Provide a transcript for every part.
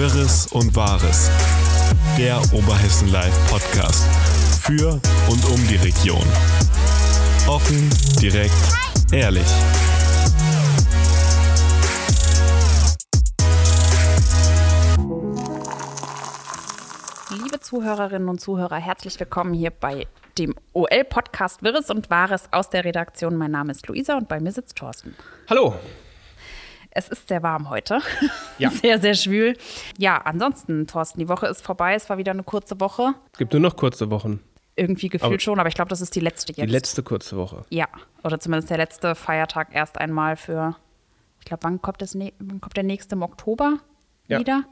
Wirres und Wahres. Der Oberhessen Live Podcast. Für und um die Region. Offen, direkt, ehrlich. Liebe Zuhörerinnen und Zuhörer, herzlich willkommen hier bei dem OL-Podcast Wirres und Wahres aus der Redaktion. Mein Name ist Luisa und bei mir sitzt Thorsten. Hallo. Es ist sehr warm heute. Ja. Sehr, sehr schwül. Ja, ansonsten, Thorsten, die Woche ist vorbei. Es war wieder eine kurze Woche. Es gibt nur noch kurze Wochen. Irgendwie gefühlt Aber- schon, aber ich glaube, das ist die letzte jetzt. Die letzte kurze Woche. Ja, oder zumindest der letzte Feiertag erst einmal für, ich glaube, wann kommt, das, nä- wann kommt der nächste im Oktober Ja. wieder?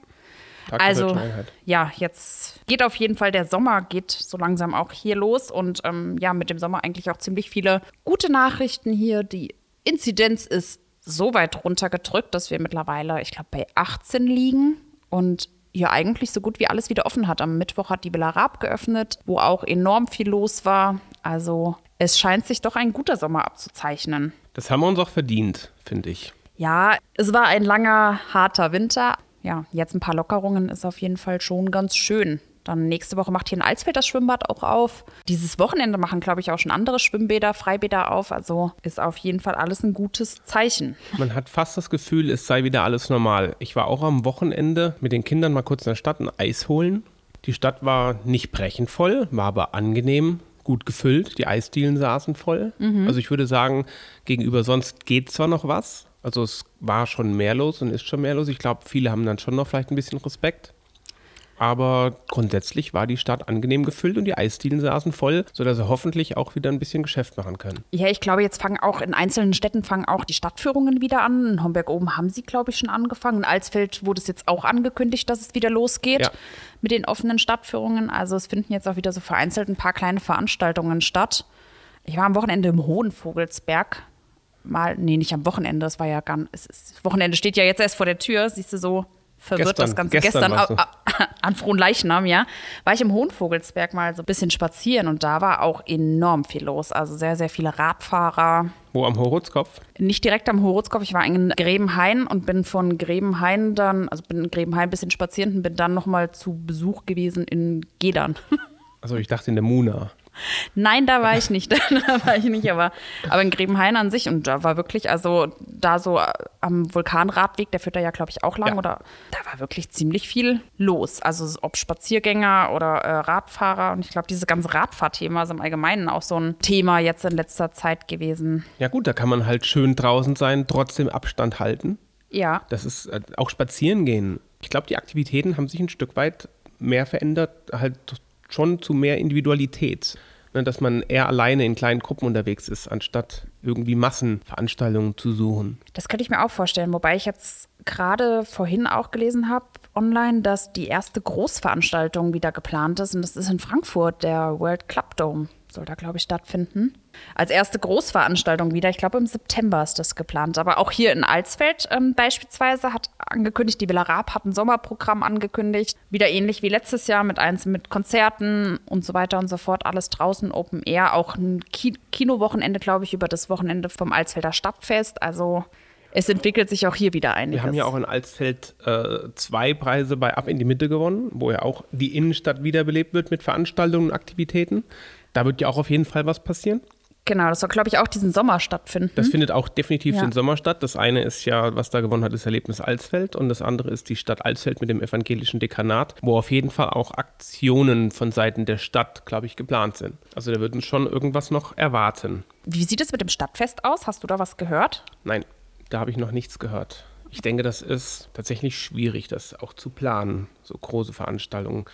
Tag Also, ja, jetzt geht auf jeden Fall der Sommer, geht so langsam auch hier los und ähm, ja, mit dem Sommer eigentlich auch ziemlich viele gute Nachrichten hier. Die Inzidenz ist so weit runtergedrückt, dass wir mittlerweile, ich glaube, bei 18 liegen und ja, eigentlich so gut wie alles wieder offen hat. Am Mittwoch hat die Villa Raab geöffnet, wo auch enorm viel los war. Also es scheint sich doch ein guter Sommer abzuzeichnen. Das haben wir uns auch verdient, finde ich. Ja, es war ein langer, harter Winter. Ja, jetzt ein paar Lockerungen ist auf jeden Fall schon ganz schön. Dann nächste Woche macht hier in Alsfeld das Schwimmbad auch auf. Dieses Wochenende machen, glaube ich, auch schon andere Schwimmbäder, Freibäder auf. Also ist auf jeden Fall alles ein gutes Zeichen. Man hat fast das Gefühl, es sei wieder alles normal. Ich war auch am Wochenende mit den Kindern mal kurz in der Stadt ein Eis holen. Die Stadt war nicht brechend voll, war aber angenehm, gut gefüllt. Die Eisdielen saßen voll. Also ich würde sagen, gegenüber sonst geht zwar noch was. Also es war schon mehr los und ist schon mehr los. Ich glaube, viele haben dann schon noch vielleicht ein bisschen Respekt. Aber grundsätzlich war die Stadt angenehm gefüllt und die Eisdielen saßen voll, sodass sie hoffentlich auch wieder ein bisschen Geschäft machen können. Ja, ich glaube, jetzt fangen auch in einzelnen Städten fangen auch die Stadtführungen wieder an. In Homberg oben haben sie, glaube ich, schon angefangen. In Alsfeld wurde es jetzt auch angekündigt, dass es wieder losgeht Ja. mit den offenen Stadtführungen. Also es finden jetzt auch wieder so vereinzelt ein paar kleine Veranstaltungen statt. Ich war am Wochenende im Hohenvogelsberg. Mal, nee, nicht am Wochenende, das war ja gar es ist, Wochenende steht ja jetzt erst vor der Tür, siehst du so verwirrt Gestern, das Ganze. gestern a- an frohen Leichnam, ja, war ich im Hohenvogelsberg mal so ein bisschen spazieren und da war auch enorm viel los. Also sehr, sehr viele Radfahrer. Wo am Horotzkopf? Nicht direkt am Horotzkopf, ich war in Grebenhain und bin von Grebenhain dann, also bin in Grebenhain ein bisschen spazieren und bin dann nochmal zu Besuch gewesen in Gedern. Also ich dachte in der Muna. Nein, da war ich nicht. da war ich nicht, aber, aber in Grebenhain an sich. Und da war wirklich, also da so am Vulkanradweg, der führt da ja, glaube ich, auch lang. Ja. Oder da war wirklich ziemlich viel los. Also ob Spaziergänger oder äh, Radfahrer. Und ich glaube, dieses ganze Radfahrthema ist im Allgemeinen auch so ein Thema jetzt in letzter Zeit gewesen. Ja gut, da kann man halt schön draußen sein, trotzdem Abstand halten. Ja. Das ist äh, auch spazieren gehen. Ich glaube, die Aktivitäten haben sich ein Stück weit mehr verändert, halt schon zu mehr Individualität. Ne, dass man eher alleine in kleinen Gruppen unterwegs ist, anstatt irgendwie Massenveranstaltungen zu suchen. Das könnte ich mir auch vorstellen, wobei ich jetzt gerade vorhin auch gelesen habe online, dass die erste Großveranstaltung wieder geplant ist und das ist in Frankfurt, der World Club Dome soll da, glaube ich, stattfinden. Als erste Großveranstaltung wieder, ich glaube im September ist das geplant. Aber auch hier in Alsfeld ähm, beispielsweise hat angekündigt, die Villa Raab hat ein Sommerprogramm angekündigt. Wieder ähnlich wie letztes Jahr mit eins mit Konzerten und so weiter und so fort. Alles draußen, Open Air. Auch ein Ki Kinowochenende, glaube ich, über das Wochenende vom Alsfelder Stadtfest. Also es entwickelt sich auch hier wieder einiges. Wir haben ja auch in Alsfeld äh, zwei Preise bei Ab in die Mitte gewonnen, wo ja auch die Innenstadt wiederbelebt wird mit Veranstaltungen und Aktivitäten. Da wird ja auch auf jeden Fall was passieren. Genau, das soll, glaube ich, auch diesen Sommer stattfinden. Das findet auch definitiv Ja. den Sommer statt. Das eine ist ja, was da gewonnen hat, ist Erlebnis Alsfeld und das andere ist die Stadt Alsfeld mit dem evangelischen Dekanat, wo auf jeden Fall auch Aktionen von Seiten der Stadt, glaube ich, geplant sind. Also da würden schon irgendwas noch erwarten. Wie sieht es mit dem Stadtfest aus? Hast du da was gehört? Nein, da habe ich noch nichts gehört. Ich denke, das ist tatsächlich schwierig, das auch zu planen, so große Veranstaltungen.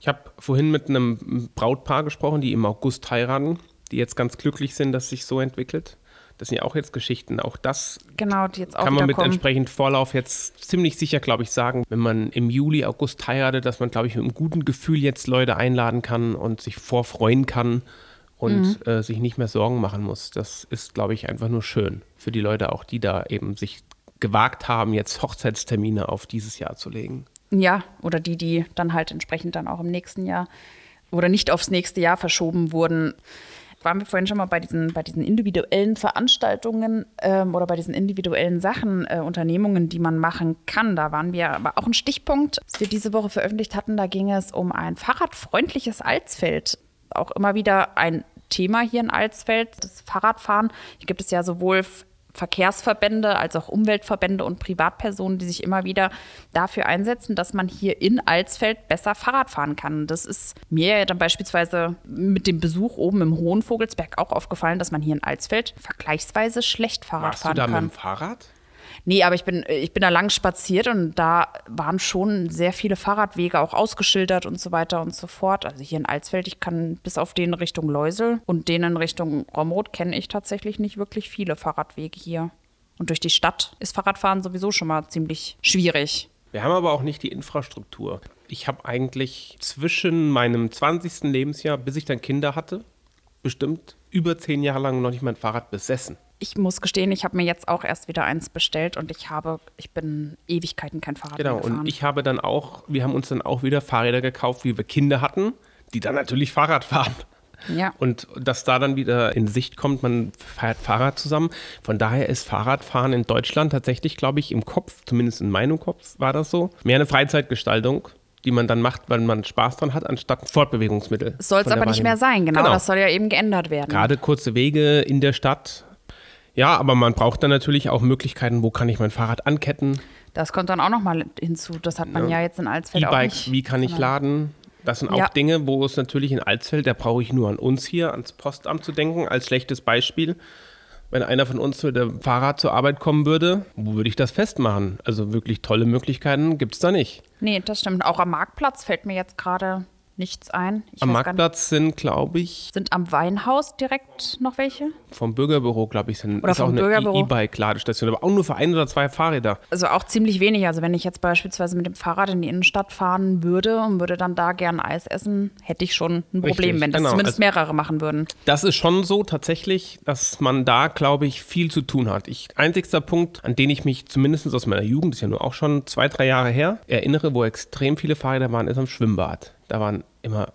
Ich habe vorhin mit einem Brautpaar gesprochen, die im August heiraten, die jetzt ganz glücklich sind, dass sich so entwickelt. Das sind ja auch jetzt Geschichten. Auch das Genau, auch kann man mit kommen. entsprechend Vorlauf jetzt ziemlich sicher, glaube ich, sagen, wenn man im Juli, August heiratet, dass man, glaube ich, mit einem guten Gefühl jetzt Leute einladen kann und sich vorfreuen kann und Mhm. äh, sich nicht mehr Sorgen machen muss. Das ist, glaube ich, einfach nur schön für die Leute auch, die da eben sich gewagt haben, jetzt Hochzeitstermine auf dieses Jahr zu legen. Ja, oder die, die dann halt entsprechend dann auch im nächsten Jahr oder nicht aufs nächste Jahr verschoben wurden. waren wir vorhin schon mal bei diesen, bei diesen individuellen Veranstaltungen ähm, oder bei diesen individuellen Sachen, äh, Unternehmungen, die man machen kann. Da waren wir aber auch ein Stichpunkt, was wir diese Woche veröffentlicht hatten. Da ging es um ein fahrradfreundliches Alsfeld. Auch immer wieder ein Thema hier in Alsfeld, das Fahrradfahren. Hier gibt es ja sowohl Verkehrsverbände als auch Umweltverbände und Privatpersonen, die sich immer wieder dafür einsetzen, dass man hier in Alsfeld besser Fahrrad fahren kann. Das ist mir ja dann beispielsweise mit dem Besuch oben im Hohen Vogelsberg auch aufgefallen, dass man hier in Alsfeld vergleichsweise schlecht Fahrrad Warst fahren du da kann. mit dem Fahrrad? Nee, aber ich bin, ich bin da lang spaziert und da waren schon sehr viele Fahrradwege auch ausgeschildert und so weiter und so fort. Also hier in Alsfeld, ich kann bis auf den Richtung Leusel und den in Richtung Romroth kenne ich tatsächlich nicht wirklich viele Fahrradwege hier. Und durch die Stadt ist Fahrradfahren sowieso schon mal ziemlich schwierig. Wir haben aber auch nicht die Infrastruktur. Ich habe eigentlich zwischen meinem 20. Lebensjahr, bis ich dann Kinder hatte, bestimmt über zehn Jahre lang noch nicht mein Fahrrad besessen. Ich muss gestehen, ich habe mir jetzt auch erst wieder eins bestellt und ich habe, ich bin Ewigkeiten kein Fahrrad Genau, mehr gefahren. und ich habe dann auch, wir haben uns dann auch wieder Fahrräder gekauft, wie wir Kinder hatten, die dann natürlich Fahrrad fahren. ja. Und dass da dann wieder in Sicht kommt, man fährt Fahrrad zusammen. Von daher ist Fahrradfahren in Deutschland tatsächlich, glaube ich, im Kopf, zumindest in meinem Kopf war das so, mehr eine Freizeitgestaltung, die man dann macht, weil man Spaß dran hat, anstatt Fortbewegungsmittel. Soll es aber nicht mehr sein, genau, Genau. Das soll ja eben geändert werden. Gerade kurze Wege in der Stadt. Ja, aber man braucht dann natürlich auch Möglichkeiten, wo kann ich mein Fahrrad anketten, Das kommt dann auch noch mal hinzu. Das hat man ja, jetzt in Alsfeld auch E-Bikes, nicht. wie kann ich laden? Das sind auch Ja. Dinge, wo es natürlich in Alsfeld, da brauche ich nur an uns hier, ans Postamt zu denken, als schlechtes Beispiel. Wenn einer von uns mit dem Fahrrad zur Arbeit kommen würde, wo würde ich das festmachen? Also wirklich tolle Möglichkeiten gibt es da nicht. Nee, das stimmt. Auch am Marktplatz fällt mir jetzt gerade nichts ein. Ich Am nicht, Marktplatz sind, glaube ich, sind am Weinhaus direkt noch welche? vom Bürgerbüro, glaube ich, sind Oder ist auch vom eine Bürgerbüro. E-Bike-Ladestation, aber auch nur für ein oder zwei Fahrräder. Also auch ziemlich wenig. Also wenn ich jetzt beispielsweise mit dem Fahrrad in die Innenstadt fahren würde und würde dann da gern Eis essen, hätte ich schon ein Problem, Richtig, wenn das genau. zumindest Also- mehrere machen würden. Das ist schon so tatsächlich, dass man da, glaube ich, viel zu tun hat. Ich, einzigster Punkt, an den ich mich zumindest aus meiner Jugend, das ist ja nur auch schon zwei, drei Jahre her, erinnere, wo extrem viele Fahrräder waren, ist am Schwimmbad. Da waren immer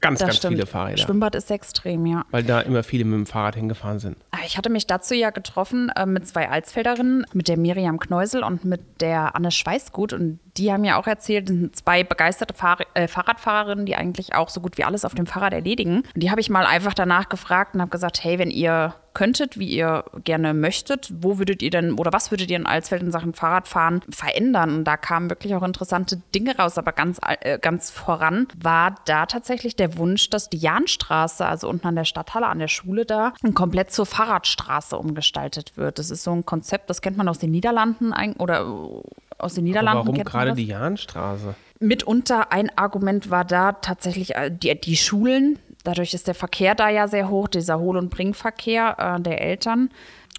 ganz, Das ganz stimmt. viele Fahrräder. Schwimmbad ist extrem, ja. Weil da immer viele mit dem Fahrrad hingefahren sind. Ah, Ich hatte mich dazu ja getroffen äh, mit zwei Alsfelderinnen, mit der Miriam Kneusel und mit der Anne Schweißgut. Und die haben ja auch erzählt, das sind zwei begeisterte Fahr äh, Fahrradfahrerinnen, die eigentlich auch so gut wie alles auf dem Fahrrad erledigen. Und die habe ich mal einfach danach gefragt und habe gesagt, hey, wenn ihr könntet, wie ihr gerne möchtet, wo würdet ihr denn oder was würdet ihr in Alsfeld in Sachen Fahrradfahren verändern? Und da kamen wirklich auch interessante Dinge raus, aber ganz, äh, ganz voran war da tatsächlich der Wunsch, dass die Jahnstraße, also unten an der Stadthalle, an der Schule da, komplett zur Fahrradstraße umgestaltet wird. Das ist so ein Konzept, das kennt man aus den Niederlanden oder äh, aus den Aber Niederlanden. warum kennt man gerade die Jahnstraße? Mitunter ein Argument war da tatsächlich äh, die, die Schulen. Dadurch ist der Verkehr da ja sehr hoch, dieser Hohl- und Bringverkehr äh, der Eltern.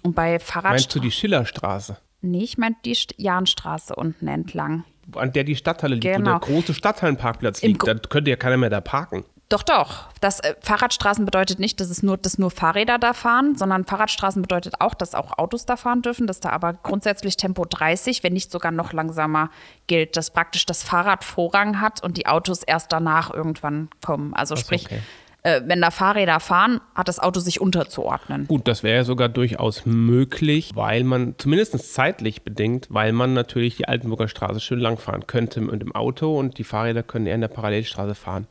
Und bei Meinst du die Schillerstraße? Nee, ich meinte die St- Jahnstraße unten entlang. An der die Stadthalle liegt, Genau. wo der große Stadthallenparkplatz Im liegt. Da könnte ja keiner mehr da parken. Doch, doch. Das äh, Fahrradstraßen bedeutet nicht, dass es nur, dass nur Fahrräder da fahren, sondern Fahrradstraßen bedeutet auch, dass auch Autos da fahren dürfen, dass da aber grundsätzlich Tempo 30, wenn nicht sogar noch langsamer gilt, dass praktisch das Fahrrad Vorrang hat und die Autos erst danach irgendwann kommen. Also Ach sprich, okay. Äh, wenn da Fahrräder fahren, hat das Auto sich unterzuordnen. Gut, das wäre ja sogar durchaus möglich, weil man, zumindest zeitlich bedingt, weil man natürlich die Altenburger Straße schön langfahren könnte mit dem Auto und die Fahrräder können eher in der Parallelstraße fahren.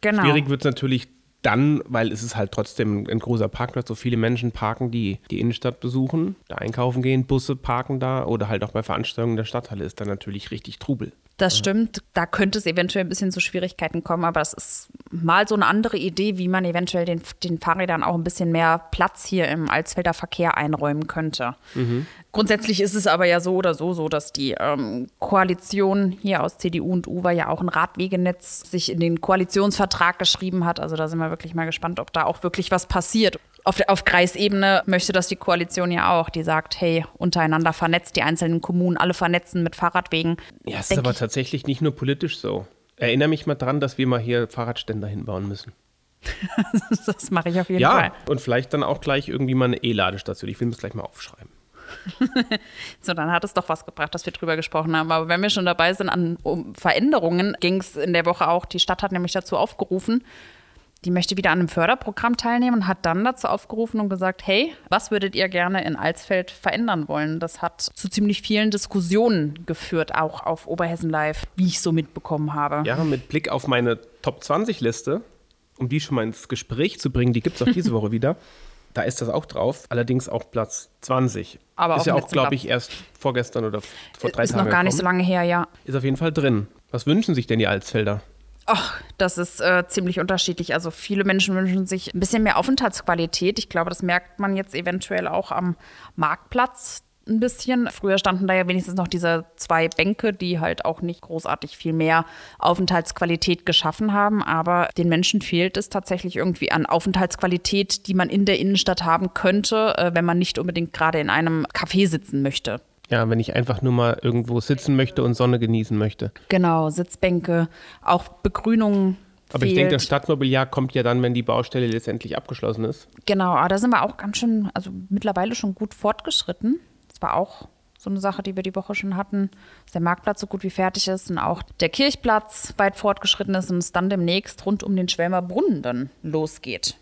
Genau. Schwierig wird es natürlich dann, weil es ist halt trotzdem ein großer Parkplatz, so viele Menschen parken, die die Innenstadt besuchen, da einkaufen gehen, Busse parken da oder halt auch bei Veranstaltungen der Stadthalle ist dann natürlich richtig Trubel. Das stimmt. Da könnte es eventuell ein bisschen zu Schwierigkeiten kommen, aber das ist mal so eine andere Idee, wie man eventuell den, den Fahrrädern auch ein bisschen mehr Platz hier im Alsfelder Verkehr einräumen könnte. Grundsätzlich ist es aber ja so oder so so, dass die ähm, Koalition hier aus CDU und UWA ja auch ein Radwegenetz sich in den Koalitionsvertrag geschrieben hat. Also da sind wir wirklich mal gespannt, ob da auch wirklich was passiert. Auf, auf Kreisebene möchte das die Koalition ja auch, die sagt, hey, untereinander vernetzt die einzelnen Kommunen, alle vernetzen mit Fahrradwegen. Ja, es ist aber ich- tatsächlich nicht nur politisch so. Erinnere mich mal dran, dass wir mal hier Fahrradständer hinbauen müssen. Das mache ich auf jeden Ja, Fall. und vielleicht dann auch gleich irgendwie mal eine E-Ladestation. Ich will mir das gleich mal aufschreiben. So, dann hat es doch was gebracht, dass wir drüber gesprochen haben. Aber wenn wir schon dabei sind an um Veränderungen, ging es in der Woche auch, die Stadt hat nämlich dazu aufgerufen, die möchte wieder an einem Förderprogramm teilnehmen und hat dann dazu aufgerufen und gesagt, hey, was würdet ihr gerne in Alsfeld verändern wollen? Das hat zu ziemlich vielen Diskussionen geführt, auch auf Oberhessen Live, wie ich so mitbekommen habe. Ja, mit Blick auf meine Top 20 Liste, um die schon mal ins Gespräch zu bringen, die gibt es auch diese Woche wieder. Da ist das auch drauf, allerdings auch Platz 20. Aber ist auch ja auch, glaube ich, erst vorgestern oder vor drei Ist Tagen noch gar nicht so gekommen. lange her, ja. Ist auf jeden Fall drin. Was wünschen sich denn die Alsfelder? Ach, das ist äh, ziemlich unterschiedlich. Also viele Menschen wünschen sich ein bisschen mehr Aufenthaltsqualität. Ich glaube, das merkt man jetzt eventuell auch am Marktplatz ein bisschen. Früher standen da ja wenigstens noch diese zwei Bänke, die halt auch nicht großartig viel mehr Aufenthaltsqualität geschaffen haben. Aber den Menschen fehlt es tatsächlich irgendwie an Aufenthaltsqualität, die man in der Innenstadt haben könnte, äh, wenn man nicht unbedingt gerade in einem Café sitzen möchte. Ja, wenn ich einfach nur mal irgendwo sitzen möchte und Sonne genießen möchte. Genau, Sitzbänke, auch Begrünung. Aber ich denke, das Stadtmobiliar kommt ja dann, wenn die Baustelle letztendlich abgeschlossen ist. Genau, aber da sind wir auch ganz schön, also mittlerweile schon gut fortgeschritten. Das war auch so eine Sache, die wir die Woche schon hatten, dass der Marktplatz so gut wie fertig ist und auch der Kirchplatz weit fortgeschritten ist und es dann demnächst rund um den Schwelmer Brunnen dann losgeht.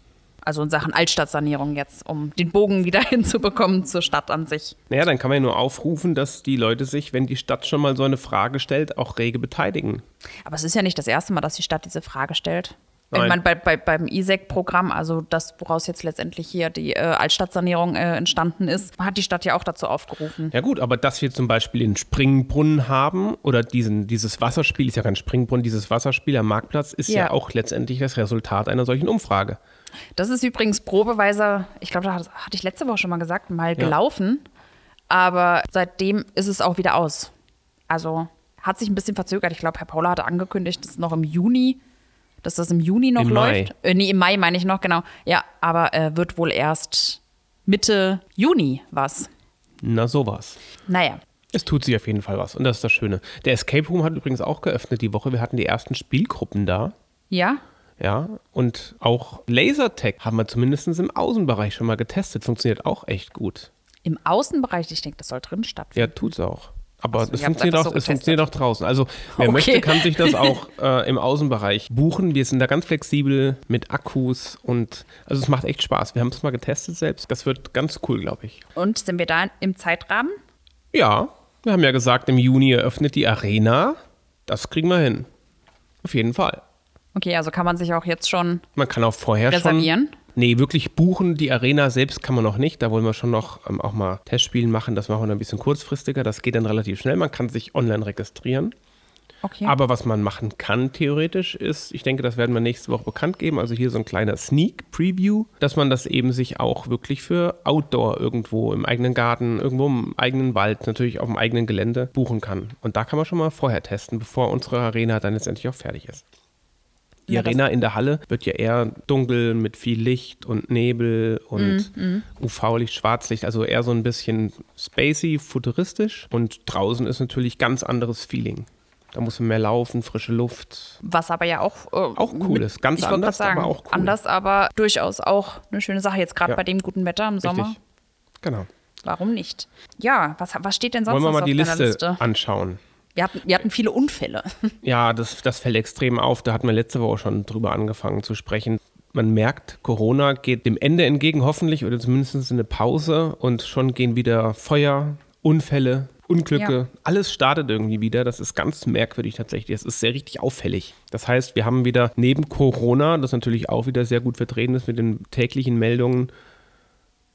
Also in Sachen Altstadtsanierung jetzt, um den Bogen wieder hinzubekommen zur Stadt an sich. Naja, dann kann man ja nur aufrufen, dass die Leute sich, wenn die Stadt schon mal so eine Frage stellt, auch rege beteiligen. Aber es ist ja nicht das erste Mal, dass die Stadt diese Frage stellt. Ich Nein. meine, bei, bei, beim ISEC-Programm, also das, woraus jetzt letztendlich hier die äh, Altstadtsanierung äh, entstanden ist, hat die Stadt ja auch dazu aufgerufen. Ja gut, aber dass wir zum Beispiel den Springbrunnen haben oder diesen, dieses Wasserspiel, ist ja kein Springbrunnen, dieses Wasserspiel am Marktplatz ist ja. Ja. auch letztendlich das Resultat einer solchen Umfrage. Das ist übrigens probeweise, ich glaube, das hatte ich letzte Woche schon mal gesagt, mal gelaufen. Aber seitdem ist es auch wieder aus. Also hat sich ein bisschen verzögert. Ich glaube, Herr Paula hatte angekündigt, dass noch im Juni, dass das im Juni noch Im Mai. läuft. Äh, nee, im Mai meine ich noch, genau. Ja, aber äh, wird wohl erst Mitte Juni was. Na sowas. Naja. Es tut sich auf jeden Fall was und das ist das Schöne. Der Escape Room hat übrigens auch geöffnet die Woche. Wir hatten die ersten Spielgruppen da. Ja, Ja, und auch Lasertag haben wir zumindest im Außenbereich schon mal getestet. Funktioniert auch echt gut. im Außenbereich, ich denke, das soll drin stattfinden. Ja, tut's auch. Aber Ach so, es, funktioniert auch, so es funktioniert auch draußen. Also wer Okay. möchte, kann sich das auch äh, im Außenbereich buchen. Wir sind da ganz flexibel mit Akkus und also es macht echt Spaß. Wir haben es mal getestet selbst. Das wird ganz cool, glaube ich. Und sind wir da im Zeitrahmen? Ja, wir haben ja gesagt, im Juni eröffnet die Arena. Das kriegen wir hin. Auf jeden Fall. Okay, also kann man sich auch jetzt schon Man kann auch vorher reservieren. schon. Nee, wirklich buchen. Die Arena selbst kann man noch nicht. Da wollen wir schon noch ähm, auch mal Testspielen machen. Das machen wir dann ein bisschen kurzfristiger. Das geht dann relativ schnell. Man kann sich online registrieren. Okay. Aber was man machen kann theoretisch ist, ich denke, das werden wir nächste Woche bekannt geben, also hier so ein kleiner Sneak Preview, dass man das eben sich auch wirklich für Outdoor irgendwo im eigenen Garten, irgendwo im eigenen Wald, natürlich auf dem eigenen Gelände buchen kann. Und da kann man schon mal vorher testen, bevor unsere Arena dann letztendlich auch fertig ist. Die Ja, Arena in der Halle wird ja eher dunkel mit viel Licht und Nebel und Mhm, UV-Licht, Schwarzlicht, also eher so ein bisschen spacey, futuristisch. Und draußen ist natürlich ganz anderes Feeling. Da muss man mehr laufen, frische Luft. Was aber ja auch, äh, Auch cool ist. Ganz anders, sagen, aber auch cool. Anders, aber durchaus auch eine schöne Sache. Jetzt gerade Ja. bei dem guten Wetter im Sommer. Richtig. Genau. Warum nicht? Ja, was, was steht denn sonst Wollen wir mal die Liste? anschauen? Wir hatten, wir hatten viele Unfälle. Ja, das, das fällt extrem auf. Da hatten wir letzte Woche schon drüber angefangen zu sprechen. Man merkt, Corona geht dem Ende entgegen, hoffentlich, oder zumindest in eine Pause. Und schon gehen wieder Feuer, Unfälle, Unglücke. Ja. Alles startet irgendwie wieder. Das ist ganz merkwürdig tatsächlich. Das ist sehr richtig auffällig. Das heißt, wir haben wieder neben Corona, das natürlich auch wieder sehr gut vertreten ist mit den täglichen Meldungen,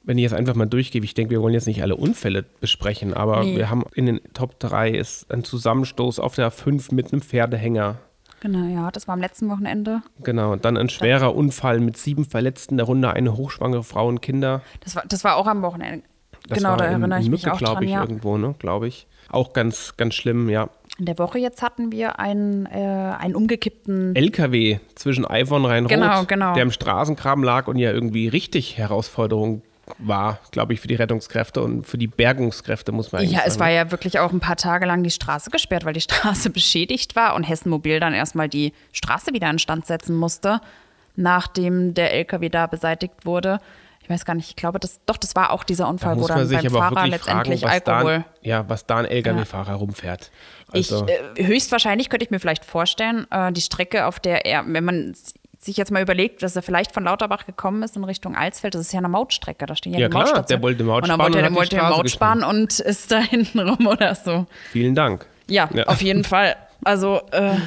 wenn ich jetzt einfach mal durchgebe, ich denke, wir wollen jetzt nicht alle Unfälle besprechen, aber Nee. wir haben in den Top 3 ist ein Zusammenstoß auf der 5 mit einem Pferdehänger. genau, ja, das war am letzten Wochenende. Genau, dann ein schwerer Unfall mit sieben Verletzten, darunter eine hochschwangere Frau und Kinder. Das war, das war auch am Wochenende. Das genau, war da in, erinnere ich in mich Mücke, auch glaube ich, ja. irgendwo, ne, glaube ich. Auch ganz, ganz schlimm, ja. In der Woche jetzt hatten wir einen, äh, einen umgekippten LKW zwischen Eifern Rhein-Rot, Genau, genau. der im Straßengraben lag und ja irgendwie richtig Herausforderung war, glaube ich, für die Rettungskräfte und für die Bergungskräfte, muss man eigentlich Ja, sagen. es war ja wirklich auch ein paar Tage lang die Straße gesperrt, weil die Straße beschädigt war und Hessen Mobil dann erstmal die Straße wieder instand setzen musste, nachdem der LKW da beseitigt wurde. Ich weiß gar nicht, ich glaube, das, doch, das war auch dieser Da Unfall, wo muss man dann beim Fahrer fragen, letztendlich da, Alkohol. ein- ja, was da ein LKW-Fahrer rumfährt. Also, ich, äh, höchstwahrscheinlich könnte ich mir vielleicht vorstellen, äh, die Strecke, auf der er, wenn man sich jetzt mal überlegt, dass er vielleicht von Lauterbach gekommen ist in Richtung Alsfeld, das ist ja eine Mautstrecke, da stehen ja, Ja, die klar, der wollte Maut und dann sparen wollte er, und die wollte er Maut sparen und ist da hinten rum oder so. Vielen Dank. Ja, Ja. auf jeden Fall. Also, äh, Das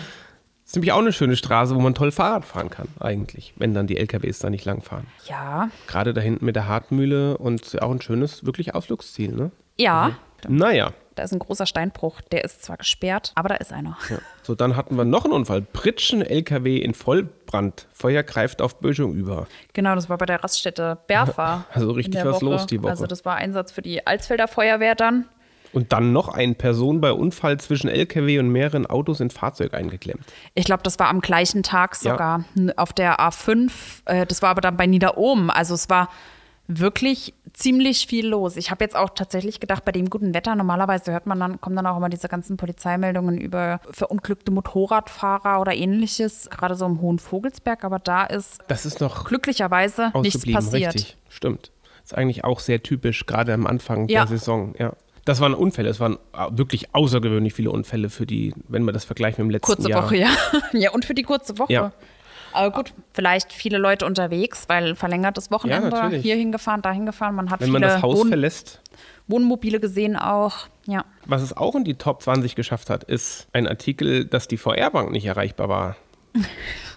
ist nämlich auch eine schöne Straße, wo man toll Fahrrad fahren kann, eigentlich, wenn dann die LKWs da nicht lang fahren. ja, Gerade da hinten mit der Hartmühle und auch ein schönes, wirklich Ausflugsziel, ne? ja, Naja, da ist ein großer Steinbruch, der ist zwar gesperrt, aber da ist einer. ja. so dann hatten wir noch einen Unfall. Pritschen LKW in Vollbrand. Feuer greift auf Böschung über. Genau, das war bei der Raststätte Berfa. Also richtig was los die Woche. Also das war Einsatz für die Alsfelder Feuerwehr dann. Und dann noch eine Person bei Unfall zwischen LKW und mehreren Autos in Fahrzeug eingeklemmt. Ich glaube, das war am gleichen Tag Ja. sogar n- auf der A5. Äh, das war aber dann bei Niederohm. Also es war wirklich ziemlich viel los. Ich habe jetzt auch tatsächlich gedacht, bei dem guten Wetter, normalerweise hört man dann, kommen dann auch immer diese ganzen Polizeimeldungen über verunglückte Motorradfahrer oder ähnliches, gerade so im Hohen Vogelsberg, aber da ist Das ist noch glücklicherweise nichts passiert. richtig. Stimmt. Ist eigentlich auch sehr typisch, gerade am Anfang Ja. der Saison, ja. Das waren Unfälle, es waren wirklich außergewöhnlich viele Unfälle für die, wenn man das vergleicht mit dem letzten Kurze Jahr. Woche, ja. ja, und für die kurze Woche. Ja. Aber gut, vielleicht viele Leute unterwegs, weil verlängertes Wochenende, natürlich. hier hingefahren, da hingefahren. Man hat Wenn viele man das Haus Wohn verlässt. Wohnmobile gesehen auch. Ja. Was es auch in die Top 20 geschafft hat, ist ein Artikel, dass die VR-Bank nicht erreichbar war.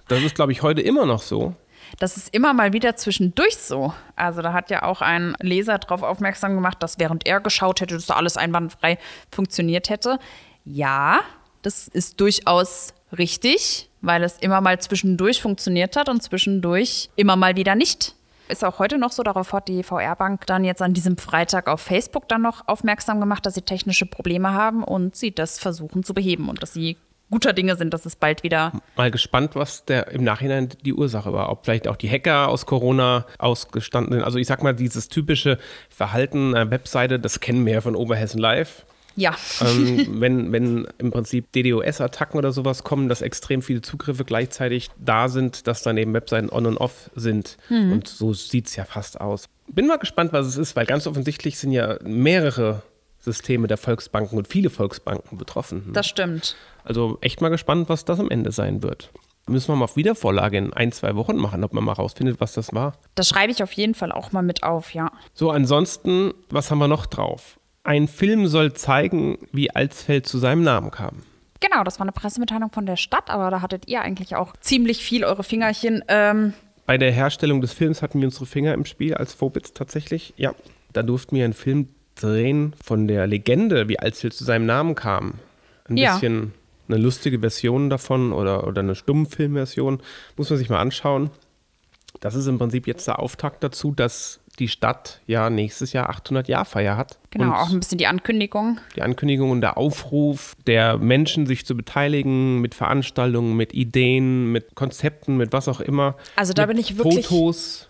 Das ist, glaube ich, heute immer noch so. Das ist immer mal wieder zwischendurch so. Also da hat ja auch ein Leser darauf aufmerksam gemacht, dass während er geschaut hätte, dass da alles einwandfrei funktioniert hätte. Ja, das ist durchaus richtig, weil es immer mal zwischendurch funktioniert hat und zwischendurch immer mal wieder nicht. Ist auch heute noch so, darauf hat die VR-Bank dann jetzt an diesem Freitag auf Facebook dann noch aufmerksam gemacht, dass sie technische Probleme haben und sie das versuchen zu beheben und dass sie guter Dinge sind, dass es bald wieder Mal gespannt, was der im Nachhinein die Ursache war. Ob vielleicht auch die Hacker aus Corona ausgestanden sind. Also ich sag mal, dieses typische Verhalten einer Webseite, das kennen wir ja von Oberhessen Live. Ja. ähm, wenn, wenn im Prinzip DDoS-Attacken oder sowas kommen, dass extrem viele Zugriffe gleichzeitig da sind, dass dann eben Webseiten on und off sind. Und so sieht es ja fast aus. Bin mal gespannt, was es ist, weil ganz offensichtlich sind ja mehrere Systeme der Volksbanken und viele Volksbanken betroffen. Das stimmt. Also echt mal gespannt, was das am Ende sein wird. Müssen wir mal auf Wiedervorlage in ein, zwei Wochen machen, ob man mal rausfindet, was das war. Das schreibe ich auf jeden Fall auch mal mit auf, ja. So, ansonsten, was haben wir noch drauf? Ein Film soll zeigen, wie Alsfeld zu seinem Namen kam. Genau, das war eine Pressemitteilung von der Stadt, aber da hattet ihr eigentlich auch ziemlich viel eure Fingerchen. Ähm, Bei der Herstellung des Films hatten wir unsere Finger im Spiel als Vobitz tatsächlich. Ja, da durften wir einen Film drehen von der Legende, wie Alsfeld zu seinem Namen kam. Ein Ja. bisschen eine lustige Version davon oder, oder eine Stummfilmversion. Muss man sich mal anschauen. Das ist im Prinzip jetzt der Auftakt dazu, dass die Stadt ja nächstes Jahr 800 Jahr Feier hat. genau, Und auch ein bisschen die Ankündigung. die Ankündigung und der Aufruf der Menschen, sich zu beteiligen mit Veranstaltungen, mit Ideen, mit Konzepten, mit was auch immer. Also da bin ich wirklich- Fotos.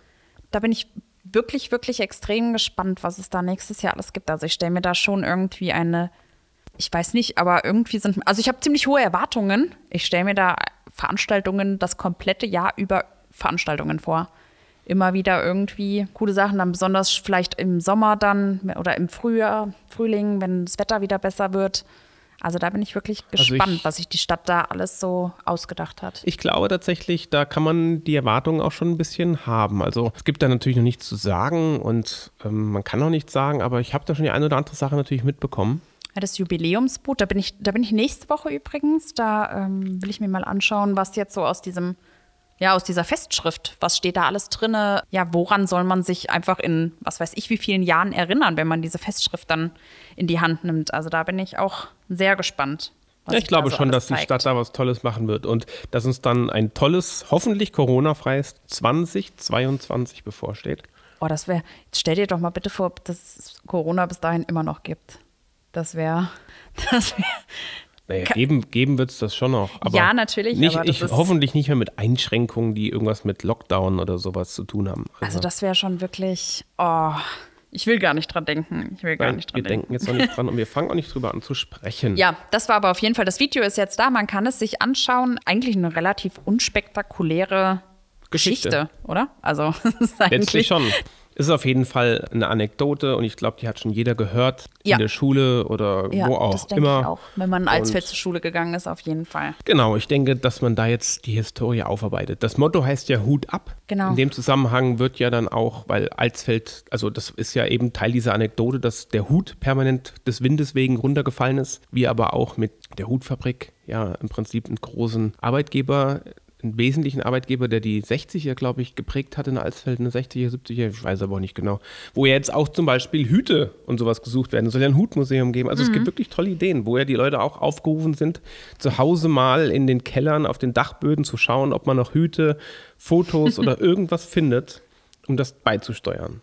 Da bin ich wirklich, wirklich extrem gespannt, was es da nächstes Jahr alles gibt. Also ich stelle mir da schon irgendwie eine, ich weiß nicht, aber irgendwie sind, also ich habe ziemlich hohe Erwartungen. Ich stelle mir da Veranstaltungen das komplette Jahr über Veranstaltungen vor. Immer wieder irgendwie coole Sachen, dann besonders vielleicht im Sommer dann oder im Frühjahr, Frühling, wenn das Wetter wieder besser wird. Also da bin ich wirklich Also ich- gespannt, was sich die Stadt da alles so ausgedacht hat. Ich glaube tatsächlich, da kann man die Erwartungen auch schon ein bisschen haben. Also es gibt da natürlich noch nichts zu sagen und ähm, man kann noch nichts sagen, aber ich habe da schon die eine oder andere Sache natürlich mitbekommen. Ja, das Jubiläumsboot, da bin ich, da bin ich nächste Woche übrigens. Da ähm, will ich mir mal anschauen, was jetzt so aus diesem, ja, aus dieser Festschrift, was steht da alles drinne? Ja, woran soll man sich einfach in, was weiß ich, wie vielen Jahren erinnern, wenn man diese Festschrift dann in die Hand nimmt? Also da bin ich auch sehr gespannt. Ja, ich glaube da so schon, dass die zeigt. Stadt da was Tolles machen wird und dass uns dann ein tolles, hoffentlich Corona-freies 2022 bevorsteht. Oh, das wäre, stell dir doch mal bitte vor, dass es Corona bis dahin immer noch gibt. Das wäre, das wäre, Naja, geben, geben wird es das schon noch. Ja, natürlich, Nicht, das ich, hoffentlich nicht mehr mit Einschränkungen, die irgendwas mit Lockdown oder sowas zu tun haben. also das wäre schon wirklich, oh, ich will gar nicht dran denken. Ich will gar Nein, nicht wir dran denken. denken jetzt noch nicht dran und wir fangen auch nicht drüber an zu sprechen. Ja, das war aber auf jeden Fall, das Video ist jetzt da, man kann es sich anschauen. Eigentlich eine relativ unspektakuläre Geschichte, Geschichte. oder? Also, es ist eigentlich, Letztlich schon. Ist auf jeden Fall eine Anekdote und ich glaube, die hat schon jeder gehört Ja. in der Schule oder Ja, wo auch das denke immer. ich auch. Wenn man in Alsfeld Und- zur Schule gegangen ist, auf jeden Fall. Genau, ich denke, dass man da jetzt die Historie aufarbeitet. Das Motto heißt ja Hut ab. Genau. In dem Zusammenhang wird ja dann auch, weil Alsfeld, also das ist ja eben Teil dieser Anekdote, dass der Hut permanent des Windes wegen runtergefallen ist. Wir aber auch mit der Hutfabrik ja im Prinzip einen großen Arbeitgeber, einen wesentlichen Arbeitgeber, der die 60er, glaube ich, geprägt hat in Alsfeld, eine 60er, 70er, ich weiß aber auch nicht genau. Wo ja jetzt auch zum Beispiel Hüte und sowas gesucht werden. Es soll ja ein Hutmuseum geben. Also es gibt wirklich tolle Ideen, wo ja die Leute auch aufgerufen sind, zu Hause mal in den Kellern, auf den Dachböden zu schauen, ob man noch Hüte, Fotos oder irgendwas findet, um das beizusteuern.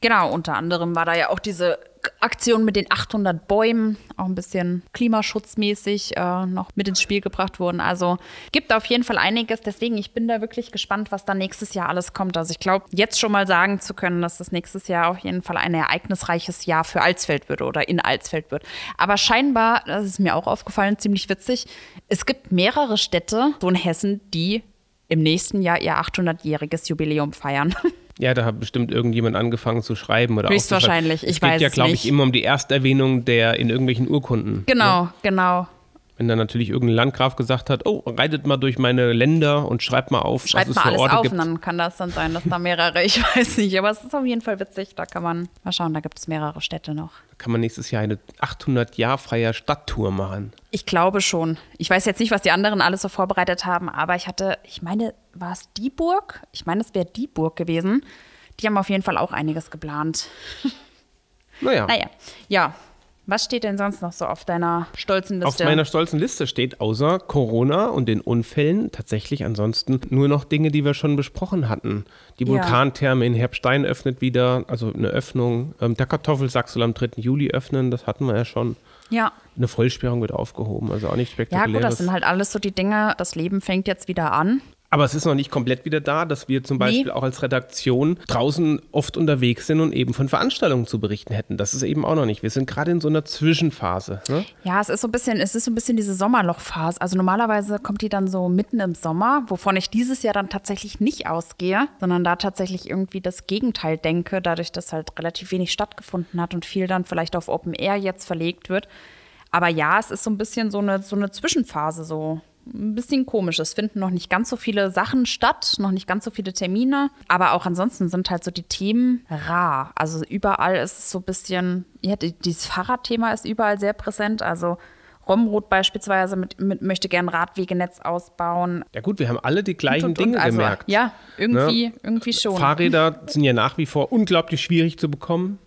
Genau, unter anderem war da ja auch diese Aktion mit den 800 Bäumen, auch ein bisschen klimaschutzmäßig äh, noch mit ins Spiel gebracht worden. Also gibt auf jeden Fall einiges. Deswegen, ich bin da wirklich gespannt, was da nächstes Jahr alles kommt. Also ich glaube, jetzt schon mal sagen zu können, dass das nächstes Jahr auf jeden Fall ein ereignisreiches Jahr für Alsfeld wird oder in Alsfeld wird. Aber scheinbar, das ist mir auch aufgefallen, ziemlich witzig, es gibt mehrere Städte, so in Hessen, die im nächsten Jahr ihr 800-jähriges Jubiläum feiern. Ja, da hat bestimmt irgendjemand angefangen zu schreiben oder Höchstwahrscheinlich, ich es geht weiß ja, es glaube nicht. ich, immer um die Ersterwähnung der in irgendwelchen Urkunden. genau, genau. Wenn dann natürlich irgendein Landgraf gesagt hat, oh, reitet mal durch meine Länder und schreibt mal auf, Schreibt was es mal für alles Orte auf gibt. und dann kann das dann sein, dass da mehrere, ich weiß nicht, aber es ist auf jeden Fall witzig, da kann man mal schauen, da gibt es mehrere Städte noch. Kann man nächstes Jahr eine 800 Jahr freier Stadttour machen. Ich glaube schon. Ich weiß jetzt nicht, was die anderen alles so vorbereitet haben, aber ich hatte, ich meine, war es die Burg? Ich meine, es wäre die Burg gewesen. Die haben auf jeden Fall auch einiges geplant. Naja, Naja, ja. Was steht denn sonst noch so auf deiner stolzen auf Liste? meiner stolzen Liste steht außer Corona und den Unfällen tatsächlich ansonsten nur noch Dinge, die wir schon besprochen hatten. Die Ja. Vulkantherme in Herbstein öffnet wieder, also eine Öffnung. Ähm, der Kartoffelsack soll am 3. Juli öffnen, das hatten wir ja schon. ja. Eine Vollsperrung wird aufgehoben, also auch nicht Ja, spektakuläres. gut, das sind halt alles so die Dinge. Das Leben fängt jetzt wieder an. Aber es ist noch nicht komplett wieder da, dass wir zum Beispiel auch als Redaktion draußen oft unterwegs sind und eben von Veranstaltungen zu berichten hätten. Das ist eben auch noch nicht. Wir sind gerade in so einer Zwischenphase. Ne? Ja, es ist so ein bisschen, es ist so ein bisschen diese Sommerlochphase. Also normalerweise kommt die dann so mitten im Sommer, wovon ich dieses Jahr dann tatsächlich nicht ausgehe, sondern da tatsächlich irgendwie das Gegenteil denke, dadurch, dass halt relativ wenig stattgefunden hat und viel dann vielleicht auf Open Air jetzt verlegt wird. Aber ja, es ist so ein bisschen so eine, so eine Zwischenphase, so ein bisschen komisch. Es finden noch nicht ganz so viele Sachen statt, noch nicht ganz so viele Termine. Aber auch ansonsten sind halt so die Themen rar. Also überall ist es so ein bisschen, ja, die- dieses Fahrradthema ist überall sehr präsent. Also Romrod beispielsweise mit, mit, möchte gern Radwegenetz ausbauen. Ja gut, wir haben alle die gleichen Und, und, Dinge. Also, gemerkt. Ja, irgendwie, Ne? irgendwie schon. Fahrräder sind ja nach wie vor unglaublich schwierig zu bekommen.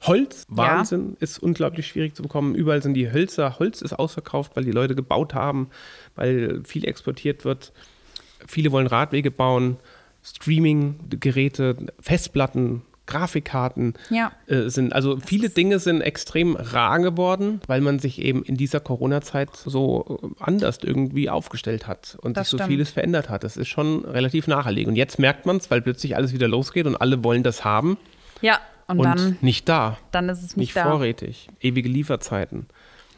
Holz, Wahnsinn, ist unglaublich schwierig zu bekommen. Überall sind die Hölzer, Holz ist ausverkauft, weil die Leute gebaut haben, weil viel exportiert wird. Viele wollen Radwege bauen, Streaming-Geräte, Festplatten, Grafikkarten Ja. äh, sind, also viele Dinge sind extrem rar geworden, weil man sich eben in dieser Corona-Zeit so anders irgendwie aufgestellt hat und sich so stimmt. vieles verändert hat. Das ist schon relativ naheliegend. Und jetzt merkt man es, weil plötzlich alles wieder losgeht und alle wollen das haben Ja, und, und dann, nicht da, dann ist es nicht, nicht da. vorrätig, ewige Lieferzeiten.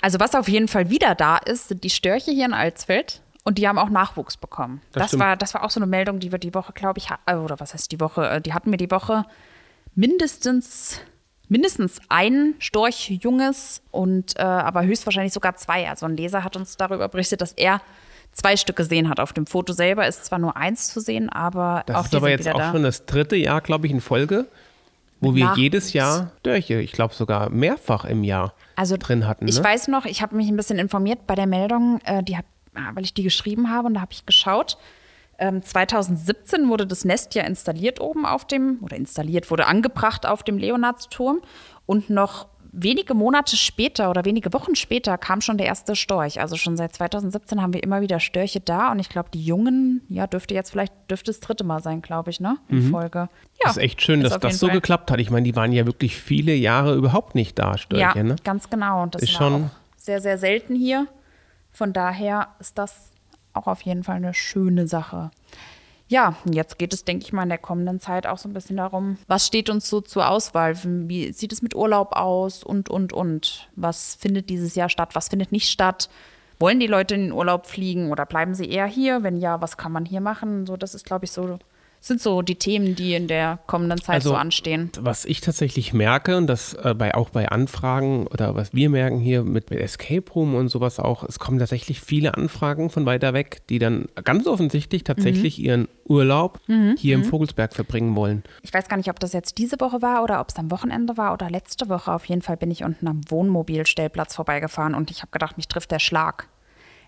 Also was auf jeden Fall wieder da ist, sind die Störche hier in Alsfeld. Und die haben auch Nachwuchs bekommen. Das Das, war, das war auch so eine Meldung, die wir die Woche, glaube ich, äh, oder was heißt die Woche? Äh, Die hatten wir die Woche mindestens, mindestens ein Storchjunges und äh, aber höchstwahrscheinlich sogar zwei. Also ein Leser hat uns darüber berichtet, dass er zwei Stück gesehen hat. Auf dem Foto selber ist zwar nur eins zu sehen, aber Das auch ist aber jetzt auch da. schon das dritte Jahr, glaube ich, in Folge, wo wir Nachwuchs. jedes Jahr Dörche, ich glaube sogar mehrfach im Jahr also, drin hatten. Ich ne? weiß noch, ich habe mich ein bisschen informiert bei der Meldung, äh, die hab, ah, weil ich die geschrieben habe und da habe ich geschaut. Ähm, 2017 wurde das Nest ja installiert oben auf dem, oder installiert, wurde angebracht auf dem Leonardsturm. Und noch wenige Monate später oder wenige Wochen später kam schon der erste Storch. Also schon seit 2017 haben wir immer wieder Störche da. Und ich glaube, die Jungen, ja, dürfte jetzt vielleicht, dürfte das dritte Mal sein, glaube ich, ne? In Folge. Ja, Mhm. Das ist echt schön, ist dass das so Fall- geklappt hat. Ich meine, die waren ja wirklich viele Jahre überhaupt nicht da, Störche. Ja, ne? ganz genau. Und das Ist schon- sehr, sehr selten hier. Von daher ist das auch auf jeden Fall eine schöne Sache. Ja, jetzt geht es, denke ich mal, in der kommenden Zeit auch so ein bisschen darum, was steht uns so zur Auswahl? Wie sieht es mit Urlaub aus und, und, und? Was findet dieses Jahr statt? Was findet nicht statt? Wollen die Leute in den Urlaub fliegen oder bleiben sie eher hier? Wenn ja, was kann man hier machen? So, das ist, glaube ich, so, sind so die Themen, die in der kommenden Zeit Also- so anstehen. Was ich tatsächlich merke, und das äh, bei, auch bei Anfragen oder was wir merken hier mit, mit Escape Room und sowas auch, es kommen tatsächlich viele Anfragen von weiter weg, die dann ganz offensichtlich tatsächlich ihren Urlaub hier im Vogelsberg verbringen wollen. Ich weiß gar nicht, ob das jetzt diese Woche war oder ob es am Wochenende war oder letzte Woche. Auf jeden Fall bin ich unten am Wohnmobilstellplatz vorbeigefahren und ich habe gedacht, mich trifft der Schlag.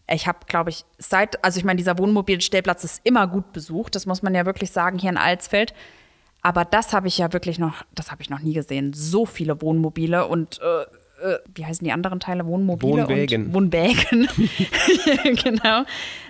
Ich habe, glaube ich, seit, also ich meine, dieser Wohnmobilstellplatz ist immer gut besucht, das muss man ja wirklich sagen hier in Alsfeld. Aber das habe ich ja wirklich noch, das habe ich noch nie gesehen. So viele Wohnmobile und äh, äh, wie heißen die anderen Teile? Wohnmobile Wohnwägen. und Wohnwägen. genau.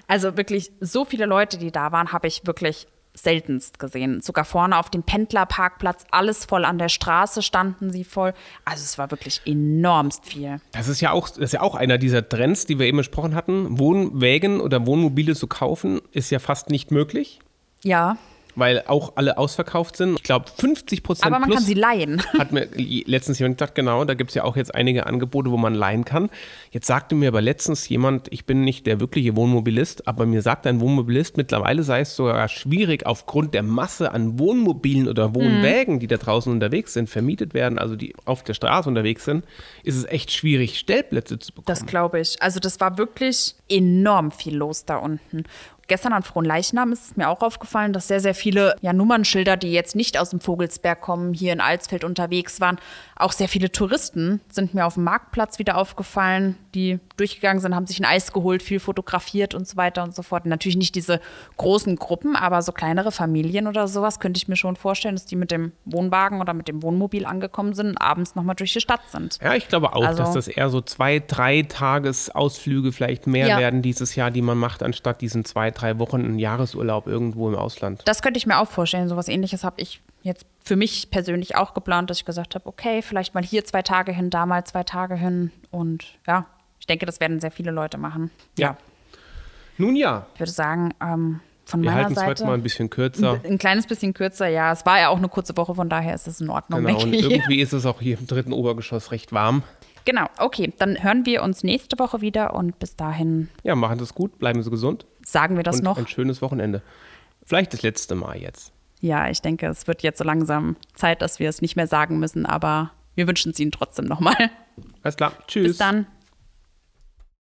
Also wirklich so viele Leute, die da waren, habe ich wirklich seltenst gesehen. Sogar vorne auf dem Pendlerparkplatz, alles voll an der Straße standen sie voll. Also es war wirklich enormst viel. Das ist ja auch, das ist ja auch einer dieser Trends, die wir eben besprochen hatten. Wohnwägen oder Wohnmobile zu kaufen, ist ja fast nicht möglich, Ja, weil auch alle ausverkauft sind. Ich glaube, 50 Prozent aber man plus kann sie leihen. hat mir letztens jemand gesagt, genau, da gibt es ja auch jetzt einige Angebote, wo man leihen kann. Jetzt sagte mir aber letztens jemand, ich bin nicht der wirkliche Wohnmobilist, aber mir sagt ein Wohnmobilist, mittlerweile sei es sogar schwierig, aufgrund der Masse an Wohnmobilen oder Wohnwägen, die da draußen unterwegs sind, vermietet werden, also die auf der Straße unterwegs sind, ist es echt schwierig, Stellplätze zu bekommen. Das glaube ich. Also das war wirklich enorm viel los da unten. Gestern an Frohnleichnam ist es mir auch aufgefallen, dass sehr, sehr viele ja, Nummernschilder, die jetzt nicht aus dem Vogelsberg kommen, hier in Alsfeld unterwegs waren. Auch sehr viele Touristen sind mir auf dem Marktplatz wieder aufgefallen, die durchgegangen sind, haben sich ein Eis geholt, viel fotografiert und so weiter und so fort. Natürlich nicht diese großen Gruppen, aber so kleinere Familien oder sowas könnte ich mir schon vorstellen, dass die mit dem Wohnwagen oder mit dem Wohnmobil angekommen sind und abends nochmal durch die Stadt sind. Ja, ich glaube auch, Also- dass das eher so zwei, drei Tagesausflüge vielleicht mehr Ja. werden dieses Jahr, die man macht, anstatt diesen zwei, drei Wochen einen Jahresurlaub irgendwo im Ausland. Das könnte ich mir auch vorstellen. Sowas ähnliches habe ich jetzt für mich persönlich auch geplant, dass ich gesagt habe, okay, vielleicht mal hier zwei Tage hin, da mal zwei Tage hin. Und ja, ich denke, das werden sehr viele Leute machen. Ja. Nun ja, Ich würde sagen, ähm, von wir meiner halten es Seite heute mal ein bisschen kürzer. ein kleines bisschen kürzer. Ja, es war ja auch eine kurze Woche, von daher ist es in Ordnung. Genau, und irgendwie ist es auch hier im dritten Obergeschoss recht warm. genau, okay, dann hören wir uns nächste Woche wieder und bis dahin Ja, machen Sie es gut, bleiben Sie gesund sagen wir das und noch. ein schönes Wochenende. Vielleicht das letzte Mal jetzt. Ja, ich denke, es wird jetzt so langsam Zeit, dass wir es nicht mehr sagen müssen, aber wir wünschen es Ihnen trotzdem nochmal. Alles klar, tschüss. Bis dann.